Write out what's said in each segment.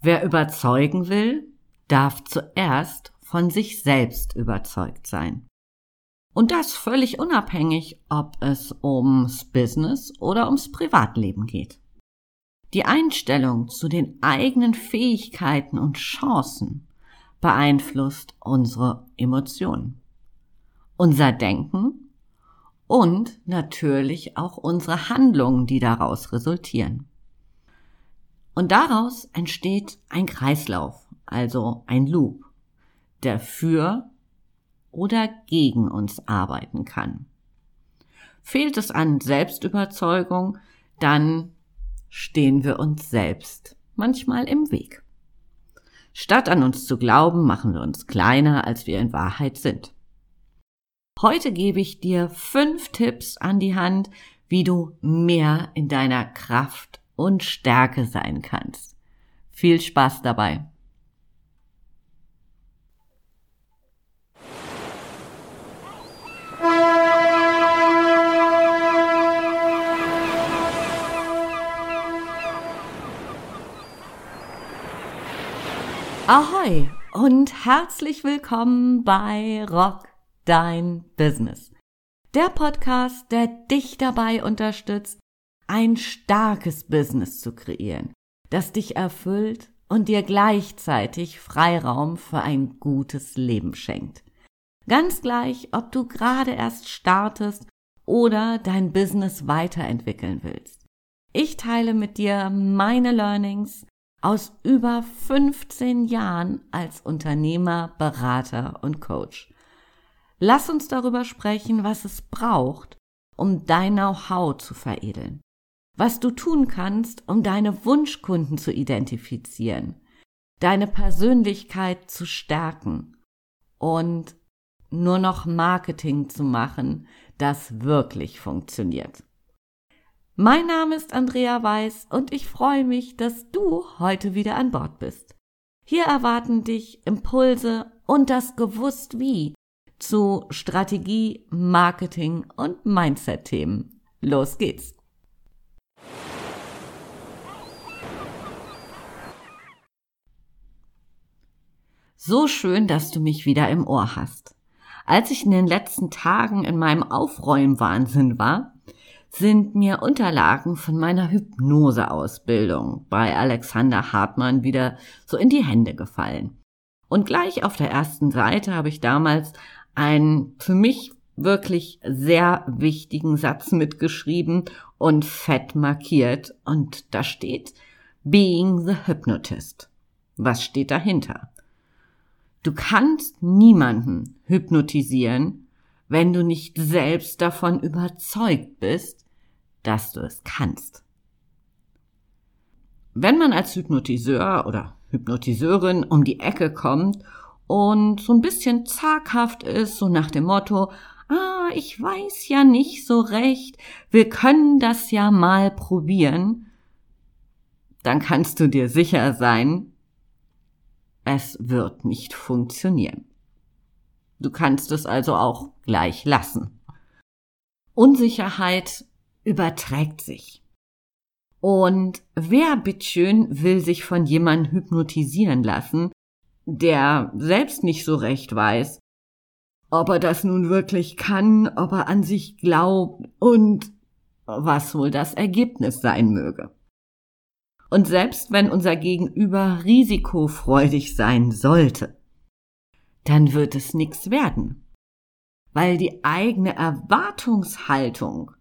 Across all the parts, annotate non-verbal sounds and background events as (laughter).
Wer überzeugen will, darf zuerst von sich selbst überzeugt sein. Und das völlig unabhängig, ob es ums Business oder ums Privatleben geht. Die Einstellung zu den eigenen Fähigkeiten und Chancen beeinflusst unsere Emotionen, unser Denken und natürlich auch unsere Handlungen, die daraus resultieren. Und daraus entsteht ein Kreislauf, also ein Loop, der für oder gegen uns arbeiten kann. Fehlt es an Selbstüberzeugung, dann stehen wir uns selbst manchmal im Weg. Statt an uns zu glauben, machen wir uns kleiner, als wir in Wahrheit sind. Heute gebe ich dir fünf Tipps an die Hand, wie du mehr in deiner Kraft und Stärke sein kannst. Viel Spaß dabei! Ahoi und herzlich willkommen bei Rock Dein Business. Der Podcast, der dich dabei unterstützt, ein starkes Business zu kreieren, das dich erfüllt und dir gleichzeitig Freiraum für ein gutes Leben schenkt. Ganz gleich, ob du gerade erst startest oder dein Business weiterentwickeln willst. Ich teile mit dir meine Learnings, aus über 15 Jahren als Unternehmer, Berater und Coach. Lass uns darüber sprechen, was es braucht, um dein Know-how zu veredeln. Was du tun kannst, um deine Wunschkunden zu identifizieren, deine Persönlichkeit zu stärken und nur noch Marketing zu machen, das wirklich funktioniert. Mein Name ist Andrea Weiß und ich freue mich, dass du heute wieder an Bord bist. Hier erwarten dich Impulse und das Gewusst wie zu Strategie, Marketing und Mindset-Themen. Los geht's! So schön, dass du mich wieder im Ohr hast. Als ich in den letzten Tagen in meinem Aufräumwahnsinn war, sind mir Unterlagen von meiner Hypnoseausbildung bei Alexander Hartmann wieder so in die Hände gefallen. Und gleich auf der ersten Seite habe ich damals einen für mich wirklich sehr wichtigen Satz mitgeschrieben und fett markiert. Und da steht Being the Hypnotist. Was steht dahinter? Du kannst niemanden hypnotisieren, wenn du nicht selbst davon überzeugt bist, dass du es kannst. Wenn man als Hypnotiseur oder Hypnotiseurin um die Ecke kommt und so ein bisschen zaghaft ist, so nach dem Motto, ah, ich weiß ja nicht so recht, wir können das ja mal probieren, dann kannst du dir sicher sein, es wird nicht funktionieren. Du kannst es also auch gleich lassen. Unsicherheit überträgt sich. Und wer bitteschön will sich von jemandem hypnotisieren lassen, der selbst nicht so recht weiß, ob er das nun wirklich kann, ob er an sich glaubt und was wohl das Ergebnis sein möge. Und selbst wenn unser Gegenüber risikofreudig sein sollte, dann wird es nix werden. Weil die eigene Erwartungshaltung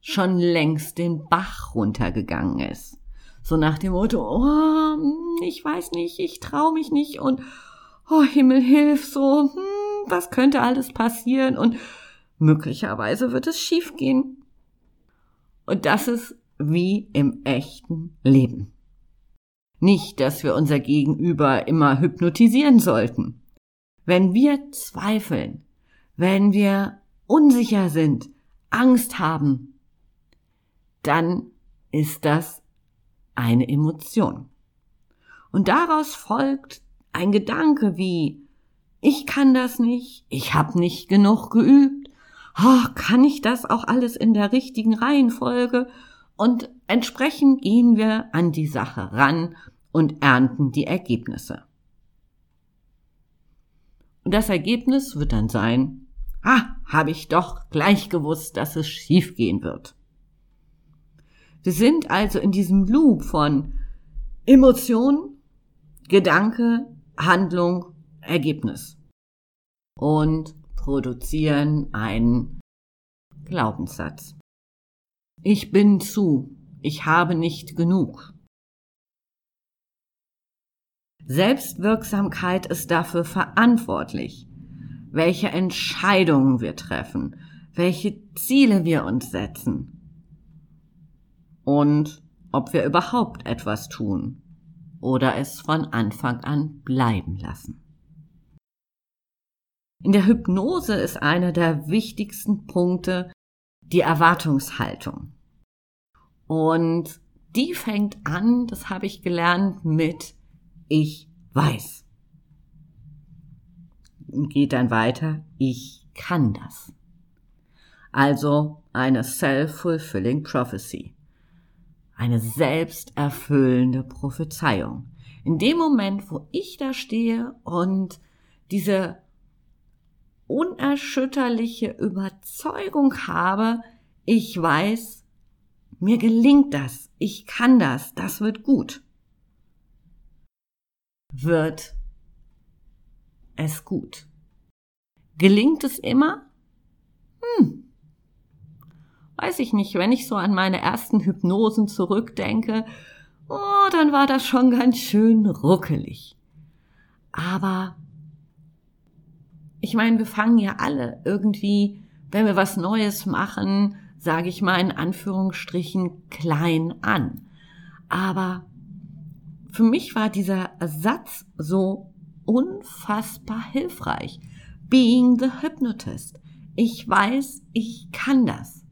schon längst den Bach runtergegangen ist. So nach dem Motto, oh, ich weiß nicht, ich trau mich nicht und oh Himmel hilf so, hm, was könnte alles passieren und möglicherweise wird es schiefgehen. Und das ist wie im echten Leben. Nicht, dass wir unser Gegenüber immer hypnotisieren sollten. Wenn wir zweifeln, wenn wir unsicher sind, Angst haben, dann ist das eine Emotion. Und daraus folgt ein Gedanke wie ich kann das nicht, ich habe nicht genug geübt, oh, kann ich das auch alles in der richtigen Reihenfolge? Und entsprechend gehen wir an die Sache ran und ernten die Ergebnisse. Und das Ergebnis wird dann sein, ah, habe ich doch gleich gewusst, dass es schiefgehen wird. Wir sind also in diesem Loop von Emotion, Gedanke, Handlung, Ergebnis und produzieren einen Glaubenssatz. Ich bin zu, ich habe nicht genug. Selbstwirksamkeit ist dafür verantwortlich, welche Entscheidungen wir treffen, welche Ziele wir uns setzen und ob wir überhaupt etwas tun oder es von Anfang an bleiben lassen. In der Hypnose ist einer der wichtigsten Punkte die Erwartungshaltung. Und die fängt an, das habe ich gelernt, mit ich weiß. Und geht dann weiter, ich kann das. Also eine self-fulfilling prophecy. Eine selbsterfüllende Prophezeiung. In dem Moment, wo ich da stehe und diese unerschütterliche Überzeugung habe, ich weiß, mir gelingt das, ich kann das, das wird gut wird es gut. Gelingt es immer? Hm. Weiß ich nicht, wenn ich so an meine ersten Hypnosen zurückdenke, oh, dann war das schon ganz schön ruckelig. Aber ich meine, wir fangen ja alle irgendwie, wenn wir was Neues machen, sage ich mal in Anführungsstrichen klein an. Aber für mich war dieser Satz so unfassbar hilfreich. Being the hypnotist. Ich weiß, ich kann das.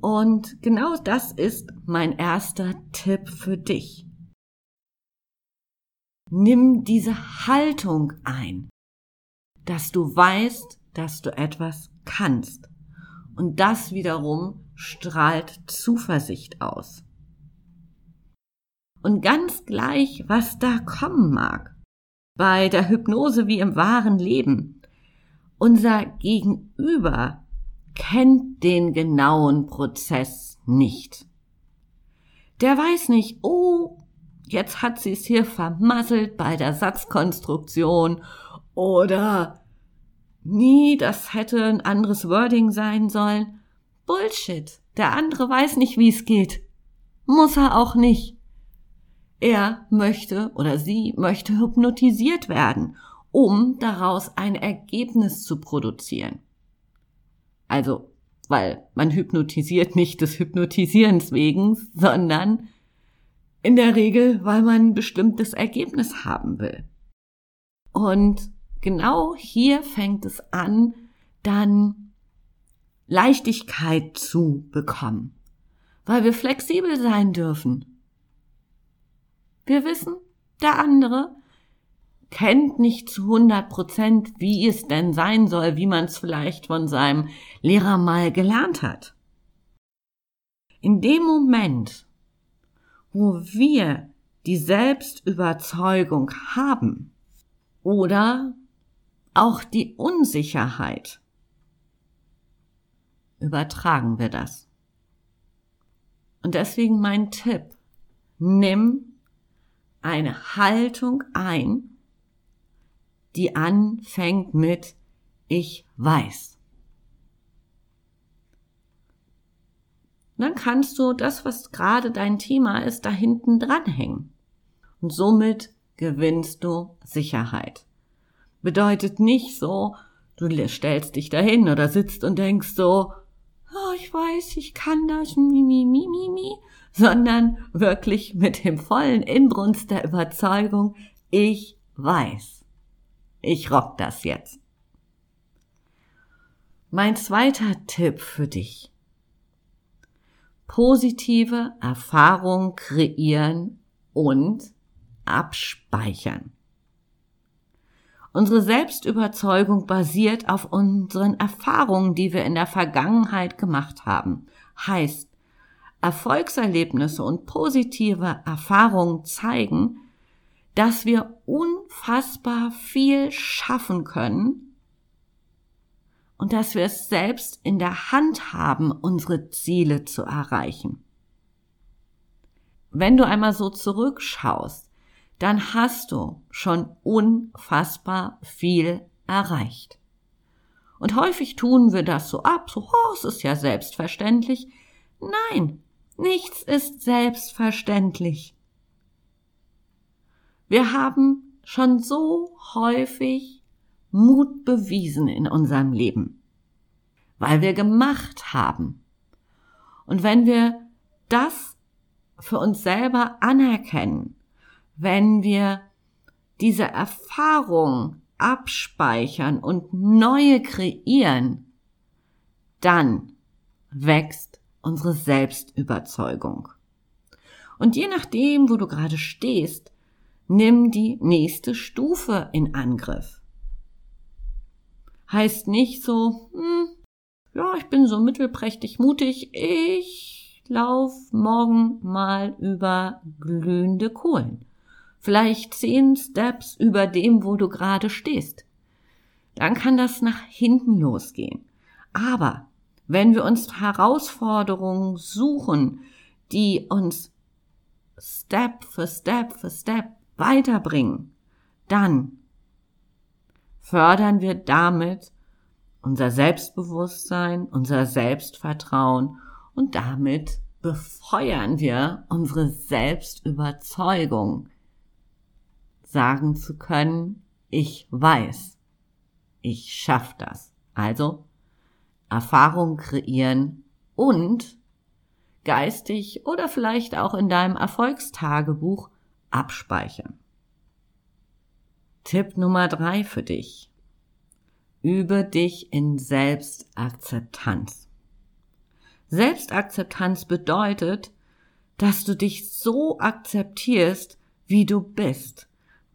Und genau das ist mein erster Tipp für dich. Nimm diese Haltung ein, dass du weißt, dass du etwas kannst. Und das wiederum strahlt Zuversicht aus. Und ganz gleich, was da kommen mag. Bei der Hypnose wie im wahren Leben. Unser Gegenüber kennt den genauen Prozess nicht. Der weiß nicht, oh, jetzt hat sie es hier vermasselt bei der Satzkonstruktion oder nie, das hätte ein anderes Wording sein sollen. Bullshit. Der andere weiß nicht, wie es geht. Muss er auch nicht. Er möchte oder sie möchte hypnotisiert werden, um daraus ein Ergebnis zu produzieren. Also, weil man hypnotisiert nicht des Hypnotisierens wegen, sondern in der Regel, weil man ein bestimmtes Ergebnis haben will. Und genau hier fängt es an, dann Leichtigkeit zu bekommen, weil wir flexibel sein dürfen. Wir wissen, der andere kennt nicht zu 100 Prozent, wie es denn sein soll, wie man es vielleicht von seinem Lehrer mal gelernt hat. In dem Moment, wo wir die Selbstüberzeugung haben oder auch die Unsicherheit, übertragen wir das. Und deswegen mein Tipp, nimm eine Haltung ein, die anfängt mit Ich weiß. Dann kannst du das, was gerade dein Thema ist, da hinten dranhängen. Und somit gewinnst du Sicherheit. Bedeutet nicht so, du stellst dich dahin oder sitzt und denkst so, oh, ich weiß, ich kann das, mi, mi, mi, mi, mi, sondern wirklich mit dem vollen Inbrunst der Überzeugung, ich weiß, ich rock das jetzt. Mein zweiter Tipp für dich. Positive Erfahrung kreieren und abspeichern. Unsere Selbstüberzeugung basiert auf unseren Erfahrungen, die wir in der Vergangenheit gemacht haben. Heißt, Erfolgserlebnisse und positive Erfahrungen zeigen, dass wir unfassbar viel schaffen können und dass wir es selbst in der Hand haben, unsere Ziele zu erreichen. Wenn du einmal so zurückschaust, dann hast du schon unfassbar viel erreicht. Und häufig tun wir das so ab, so, oh, es ist ja selbstverständlich. Nein, nichts ist selbstverständlich. Wir haben schon so häufig Mut bewiesen in unserem Leben, weil wir gemacht haben. Und wenn wir das für uns selber anerkennen, wenn wir diese Erfahrung abspeichern und neue kreieren, dann wächst unsere Selbstüberzeugung. Und je nachdem, wo du gerade stehst, nimm die nächste Stufe in Angriff. Heißt nicht so, hm, ja, ich bin so mittelprächtig mutig, ich lauf morgen mal über glühende Kohlen vielleicht zehn Steps über dem, wo du gerade stehst. Dann kann das nach hinten losgehen. Aber wenn wir uns Herausforderungen suchen, die uns Step für Step für Step weiterbringen, dann fördern wir damit unser Selbstbewusstsein, unser Selbstvertrauen und damit befeuern wir unsere Selbstüberzeugung, sagen zu können, ich weiß, ich schaff das. Also Erfahrung kreieren und geistig oder vielleicht auch in deinem Erfolgstagebuch abspeichern. Tipp Nummer drei für dich. Übe dich in Selbstakzeptanz. Selbstakzeptanz bedeutet, dass du dich so akzeptierst, wie du bist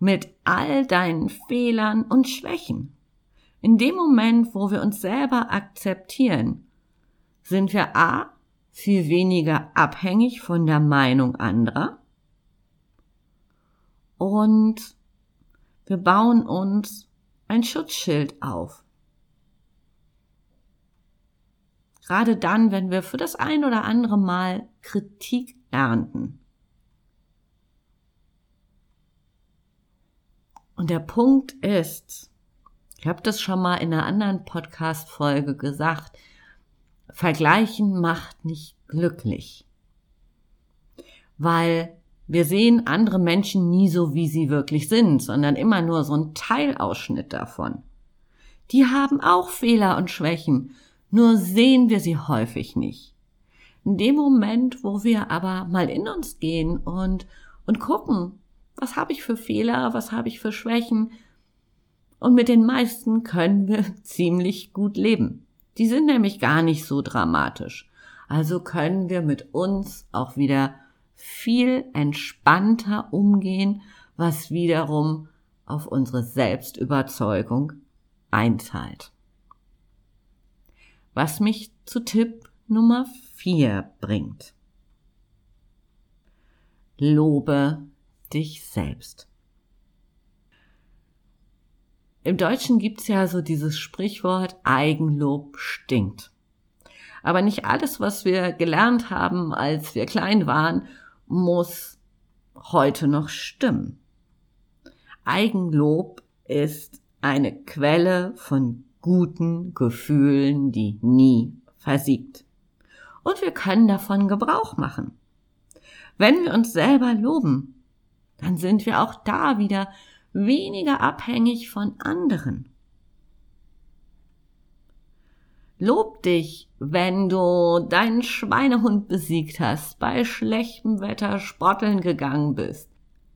mit all deinen Fehlern und Schwächen. In dem Moment, wo wir uns selber akzeptieren, sind wir a viel weniger abhängig von der Meinung anderer und wir bauen uns ein Schutzschild auf. Gerade dann, wenn wir für das ein oder andere Mal Kritik ernten. Und der Punkt ist, ich habe das schon mal in einer anderen Podcast-Folge gesagt, Vergleichen macht nicht glücklich. Weil wir sehen andere Menschen nie so, wie sie wirklich sind, sondern immer nur so ein Teilausschnitt davon. Die haben auch Fehler und Schwächen, nur sehen wir sie häufig nicht. In dem Moment, wo wir aber mal in uns gehen und, und gucken, was habe ich für Fehler? Was habe ich für Schwächen? Und mit den meisten können wir (laughs) ziemlich gut leben. Die sind nämlich gar nicht so dramatisch. Also können wir mit uns auch wieder viel entspannter umgehen, was wiederum auf unsere Selbstüberzeugung einzahlt. Was mich zu Tipp Nummer vier bringt. Lobe dich selbst. Im Deutschen gibt's ja so dieses Sprichwort Eigenlob stinkt. Aber nicht alles, was wir gelernt haben, als wir klein waren, muss heute noch stimmen. Eigenlob ist eine Quelle von guten Gefühlen, die nie versiegt. Und wir können davon Gebrauch machen. Wenn wir uns selber loben, dann sind wir auch da wieder weniger abhängig von anderen. Lob dich, wenn du deinen Schweinehund besiegt hast, bei schlechtem Wetter sporteln gegangen bist,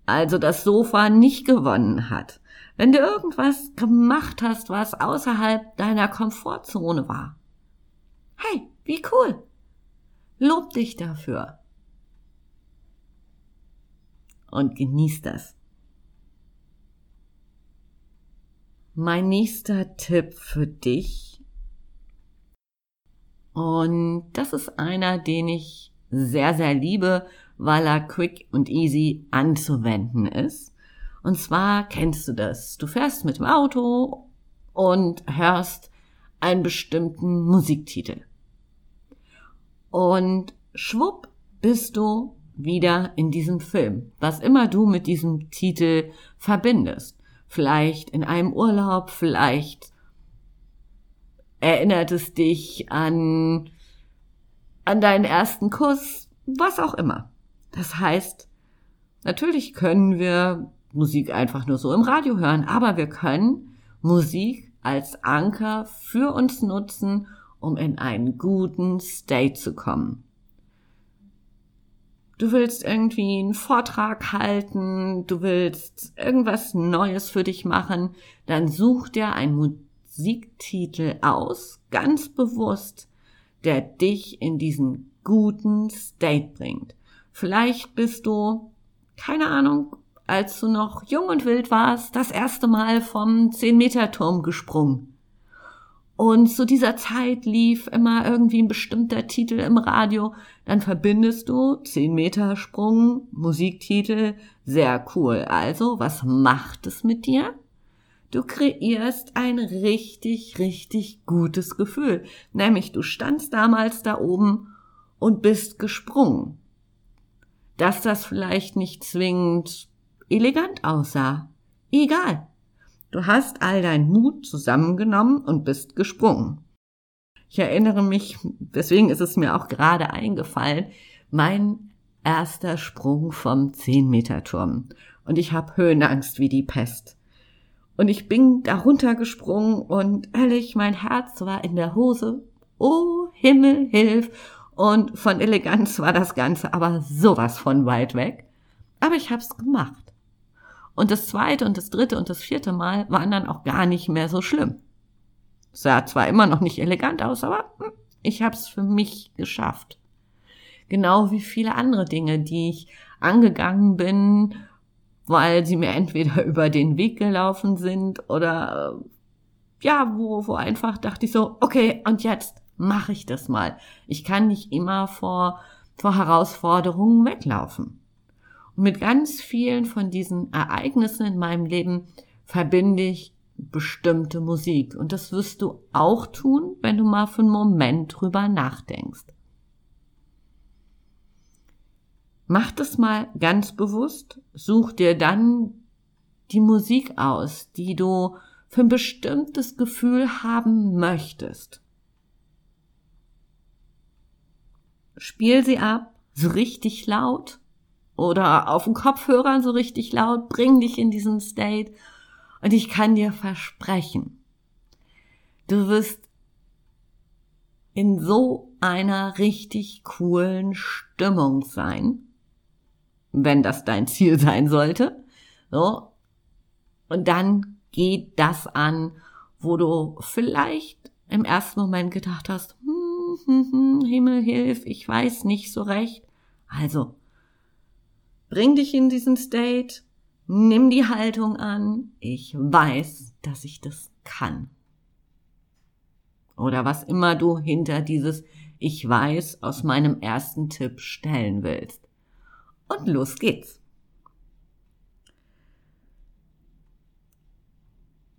also das Sofa nicht gewonnen hat, wenn du irgendwas gemacht hast, was außerhalb deiner Komfortzone war. Hey, wie cool! Lob dich dafür und genieß das. Mein nächster Tipp für dich. Und das ist einer, den ich sehr, sehr liebe, weil er quick und easy anzuwenden ist. Und zwar kennst du das. Du fährst mit dem Auto und hörst einen bestimmten Musiktitel. Und schwupp bist du wieder in diesem Film, was immer du mit diesem Titel verbindest. Vielleicht in einem Urlaub, vielleicht erinnert es dich an, an deinen ersten Kuss, was auch immer. Das heißt, natürlich können wir Musik einfach nur so im Radio hören, aber wir können Musik als Anker für uns nutzen, um in einen guten State zu kommen. Du willst irgendwie einen Vortrag halten, du willst irgendwas Neues für dich machen, dann such dir einen Musiktitel aus, ganz bewusst, der dich in diesen guten State bringt. Vielleicht bist du, keine Ahnung, als du noch jung und wild warst, das erste Mal vom 10-Meter-Turm gesprungen. Und zu dieser Zeit lief immer irgendwie ein bestimmter Titel im Radio. Dann verbindest du 10 Meter Sprung, Musiktitel, sehr cool. Also, was macht es mit dir? Du kreierst ein richtig, richtig gutes Gefühl. Nämlich, du standst damals da oben und bist gesprungen. Dass das vielleicht nicht zwingend elegant aussah. Egal. Du hast all deinen Mut zusammengenommen und bist gesprungen. Ich erinnere mich, deswegen ist es mir auch gerade eingefallen, mein erster Sprung vom 10-Meter-Turm. Und ich habe Höhenangst wie die Pest. Und ich bin da runtergesprungen und ehrlich, mein Herz war in der Hose. Oh, Himmel, hilf! Und von Eleganz war das Ganze aber sowas von weit weg. Aber ich hab's gemacht. Und das zweite und das dritte und das vierte Mal waren dann auch gar nicht mehr so schlimm. Sah zwar immer noch nicht elegant aus, aber hm, ich habe es für mich geschafft. Genau wie viele andere Dinge, die ich angegangen bin, weil sie mir entweder (laughs) über den Weg gelaufen sind oder ja, wo, wo einfach dachte ich so, okay, und jetzt mache ich das mal. Ich kann nicht immer vor, vor Herausforderungen weglaufen mit ganz vielen von diesen Ereignissen in meinem Leben verbinde ich bestimmte Musik. Und das wirst du auch tun, wenn du mal für einen Moment drüber nachdenkst. Mach das mal ganz bewusst. Such dir dann die Musik aus, die du für ein bestimmtes Gefühl haben möchtest. Spiel sie ab, so richtig laut oder auf dem Kopfhörer so richtig laut, bring dich in diesen State. Und ich kann dir versprechen, du wirst in so einer richtig coolen Stimmung sein, wenn das dein Ziel sein sollte. So. Und dann geht das an, wo du vielleicht im ersten Moment gedacht hast, hm, hm, hm, Himmel hilf, ich weiß nicht so recht. Also Bring dich in diesen State, nimm die Haltung an, ich weiß, dass ich das kann. Oder was immer du hinter dieses Ich weiß aus meinem ersten Tipp stellen willst. Und los geht's.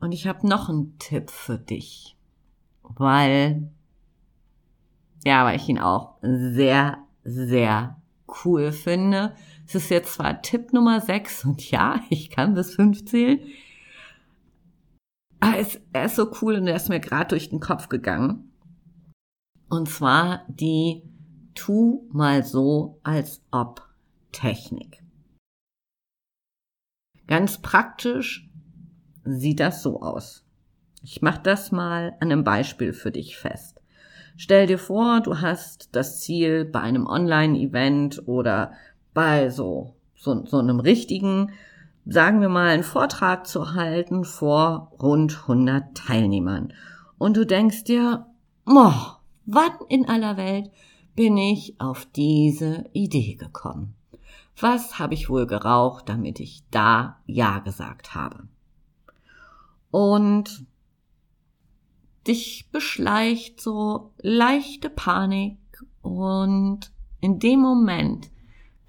Und ich habe noch einen Tipp für dich, weil, ja, weil ich ihn auch sehr, sehr cool finde. Es ist jetzt zwar Tipp Nummer 6 und ja, ich kann bis 5 zählen. Aber es, er ist so cool und er ist mir gerade durch den Kopf gegangen. Und zwar die Tu mal so als ob Technik. Ganz praktisch sieht das so aus. Ich mache das mal an einem Beispiel für dich fest. Stell dir vor, du hast das Ziel bei einem Online-Event oder bei so, so, so einem richtigen, sagen wir mal, einen Vortrag zu halten vor rund 100 Teilnehmern. Und du denkst dir, oh, wann in aller Welt bin ich auf diese Idee gekommen? Was habe ich wohl geraucht, damit ich da Ja gesagt habe? Und dich beschleicht so leichte Panik und in dem Moment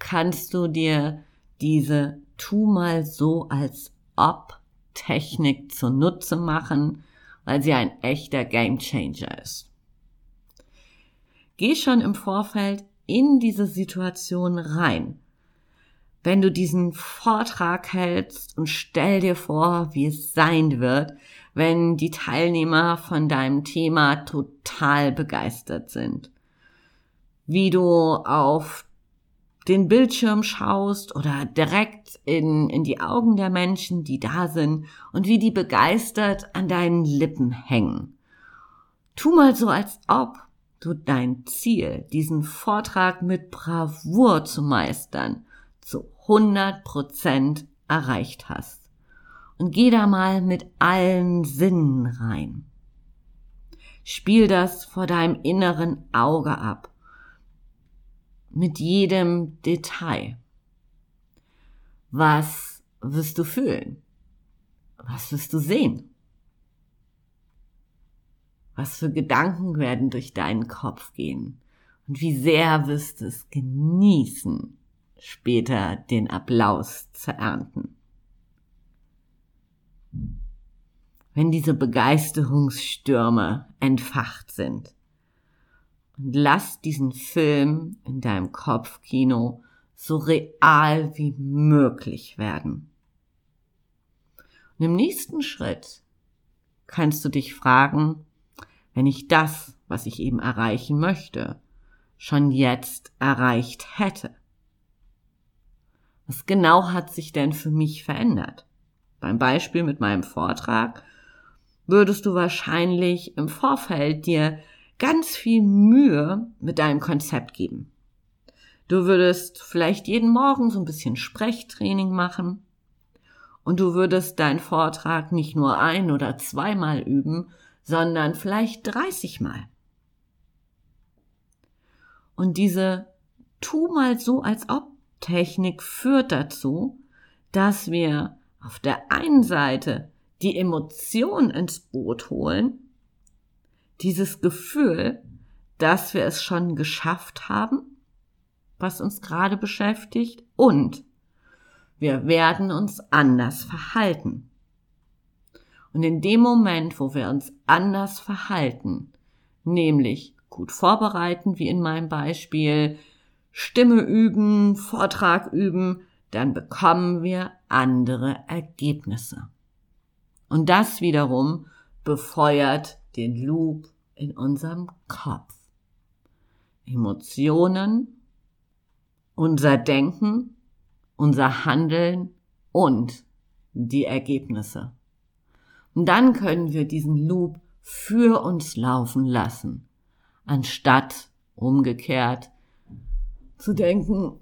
kannst du dir diese tu mal so, als ob Technik zunutze machen, weil sie ein echter Gamechanger ist. Geh schon im Vorfeld in diese Situation rein. Wenn du diesen Vortrag hältst und stell dir vor, wie es sein wird, wenn die Teilnehmer von deinem Thema total begeistert sind. Wie du auf den Bildschirm schaust oder direkt in, in die Augen der Menschen, die da sind und wie die begeistert an deinen Lippen hängen. Tu mal so, als ob du dein Ziel, diesen Vortrag mit Bravour zu meistern, zu 100 Prozent erreicht hast. Und geh da mal mit allen Sinnen rein. Spiel das vor deinem inneren Auge ab. Mit jedem Detail. Was wirst du fühlen? Was wirst du sehen? Was für Gedanken werden durch deinen Kopf gehen? Und wie sehr wirst du es genießen, später den Applaus zu ernten? Wenn diese Begeisterungsstürme entfacht sind. Und lass diesen Film in deinem Kopfkino so real wie möglich werden. Und im nächsten Schritt kannst du dich fragen, wenn ich das, was ich eben erreichen möchte, schon jetzt erreicht hätte? Was genau hat sich denn für mich verändert? Beim Beispiel mit meinem Vortrag würdest du wahrscheinlich im Vorfeld dir ganz viel Mühe mit deinem Konzept geben. Du würdest vielleicht jeden Morgen so ein bisschen Sprechtraining machen und du würdest deinen Vortrag nicht nur ein oder zweimal üben, sondern vielleicht 30 Mal. Und diese tu mal so als ob Technik führt dazu, dass wir auf der einen Seite die Emotion ins Boot holen, dieses Gefühl, dass wir es schon geschafft haben, was uns gerade beschäftigt, und wir werden uns anders verhalten. Und in dem Moment, wo wir uns anders verhalten, nämlich gut vorbereiten, wie in meinem Beispiel, Stimme üben, Vortrag üben, dann bekommen wir andere Ergebnisse. Und das wiederum befeuert den Loop in unserem Kopf. Emotionen, unser Denken, unser Handeln und die Ergebnisse. Und dann können wir diesen Loop für uns laufen lassen, anstatt umgekehrt zu denken,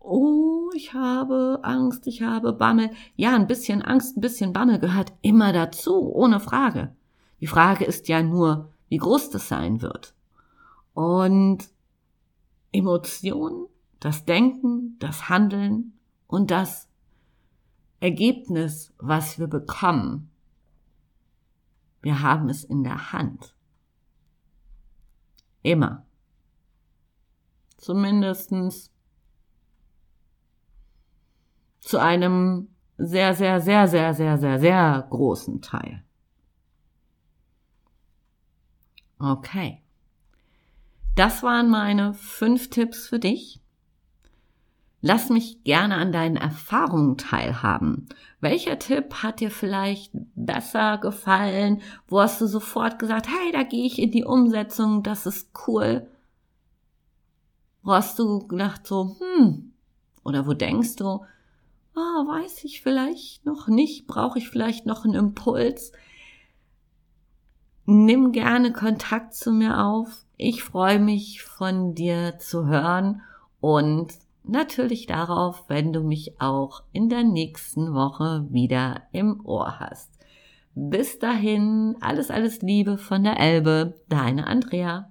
oh, ich habe Angst, ich habe Bammel. Ja, ein bisschen Angst, ein bisschen Bammel gehört immer dazu, ohne Frage. Die Frage ist ja nur, wie groß das sein wird. Und Emotionen, das Denken, das Handeln und das Ergebnis, was wir bekommen, wir haben es in der Hand. Immer. Zumindestens zu einem sehr, sehr, sehr, sehr, sehr, sehr, sehr großen Teil. Okay. Das waren meine fünf Tipps für dich. Lass mich gerne an deinen Erfahrungen teilhaben. Welcher Tipp hat dir vielleicht besser gefallen? Wo hast du sofort gesagt, hey, da gehe ich in die Umsetzung, das ist cool? Wo hast du gedacht so, hm, oder wo denkst du, ah, weiß ich vielleicht noch nicht, brauche ich vielleicht noch einen Impuls? Nimm gerne Kontakt zu mir auf. Ich freue mich von dir zu hören und natürlich darauf, wenn du mich auch in der nächsten Woche wieder im Ohr hast. Bis dahin, alles, alles Liebe von der Elbe, deine Andrea.